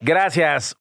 Gracias.